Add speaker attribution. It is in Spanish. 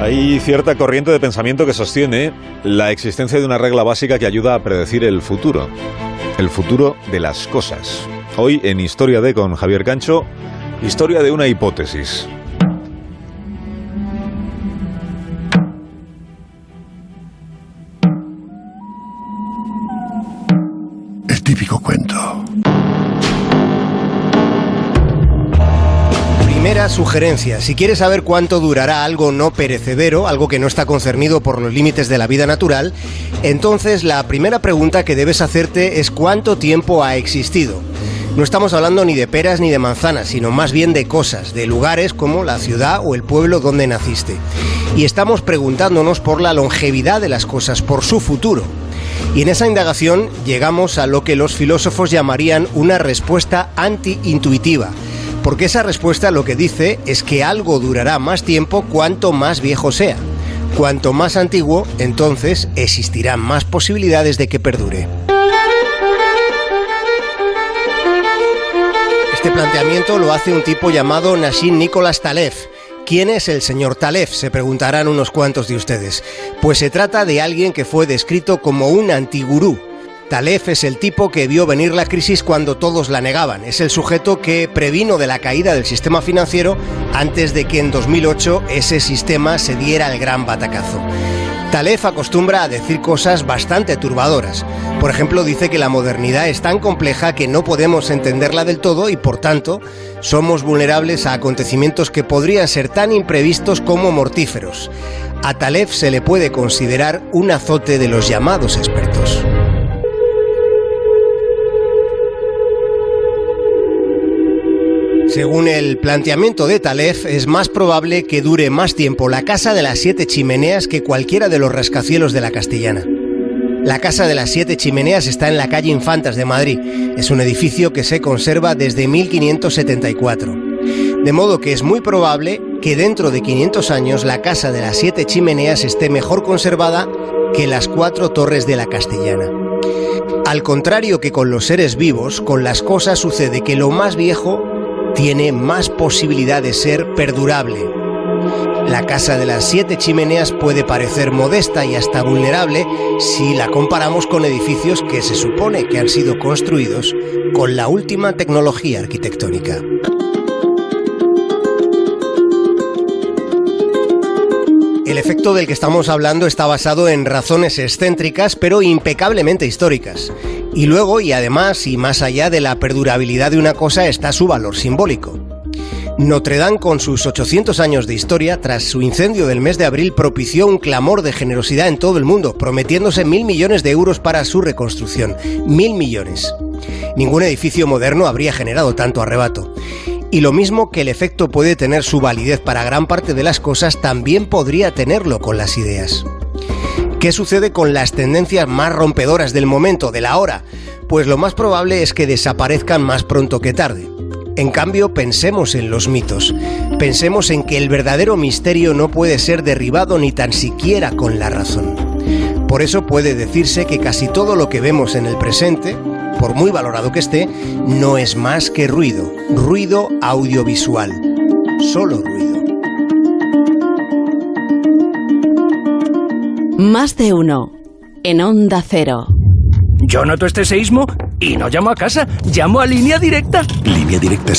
Speaker 1: Hay cierta corriente de pensamiento que sostiene la existencia de una regla básica que ayuda a predecir el futuro. El futuro de las cosas. Hoy en Historia de con Javier Cancho, historia de una hipótesis.
Speaker 2: El típico cuento.
Speaker 3: Primera sugerencia, si quieres saber cuánto durará algo no perecedero, algo que no está concernido por los límites de la vida natural, entonces la primera pregunta que debes hacerte es cuánto tiempo ha existido. No estamos hablando ni de peras ni de manzanas, sino más bien de cosas, de lugares como la ciudad o el pueblo donde naciste. Y estamos preguntándonos por la longevidad de las cosas, por su futuro. Y en esa indagación llegamos a lo que los filósofos llamarían una respuesta anti-intuitiva porque esa respuesta lo que dice es que algo durará más tiempo cuanto más viejo sea. Cuanto más antiguo, entonces existirán más posibilidades de que perdure. Este planteamiento lo hace un tipo llamado Nassim Nicholas Taleb. ¿Quién es el señor Taleb? Se preguntarán unos cuantos de ustedes. Pues se trata de alguien que fue descrito como un antigurú, Talef es el tipo que vio venir la crisis cuando todos la negaban. Es el sujeto que previno de la caída del sistema financiero antes de que en 2008 ese sistema se diera el gran batacazo. Talef acostumbra a decir cosas bastante turbadoras. Por ejemplo, dice que la modernidad es tan compleja que no podemos entenderla del todo y por tanto somos vulnerables a acontecimientos que podrían ser tan imprevistos como mortíferos. A Talef se le puede considerar un azote de los llamados expertos. Según el planteamiento de Talef, es más probable que dure más tiempo la Casa de las Siete Chimeneas que cualquiera de los rascacielos de la Castellana. La Casa de las Siete Chimeneas está en la calle Infantas de Madrid. Es un edificio que se conserva desde 1574. De modo que es muy probable que dentro de 500 años la Casa de las Siete Chimeneas esté mejor conservada que las cuatro torres de la Castellana. Al contrario que con los seres vivos, con las cosas sucede que lo más viejo tiene más posibilidad de ser perdurable. La casa de las siete chimeneas puede parecer modesta y hasta vulnerable si la comparamos con edificios que se supone que han sido construidos con la última tecnología arquitectónica. El efecto del que estamos hablando está basado en razones excéntricas pero impecablemente históricas. Y luego, y además, y más allá de la perdurabilidad de una cosa, está su valor simbólico. Notre Dame, con sus 800 años de historia, tras su incendio del mes de abril, propició un clamor de generosidad en todo el mundo, prometiéndose mil millones de euros para su reconstrucción. Mil millones. Ningún edificio moderno habría generado tanto arrebato. Y lo mismo que el efecto puede tener su validez para gran parte de las cosas, también podría tenerlo con las ideas. ¿Qué sucede con las tendencias más rompedoras del momento, de la hora? Pues lo más probable es que desaparezcan más pronto que tarde. En cambio, pensemos en los mitos. Pensemos en que el verdadero misterio no puede ser derribado ni tan siquiera con la razón. Por eso puede decirse que casi todo lo que vemos en el presente, por muy valorado que esté, no es más que ruido, ruido audiovisual. Solo ruido.
Speaker 4: Más de uno. En Onda Cero.
Speaker 5: Yo noto este seísmo y no llamo a casa, llamo a línea directa.
Speaker 2: Línea directa es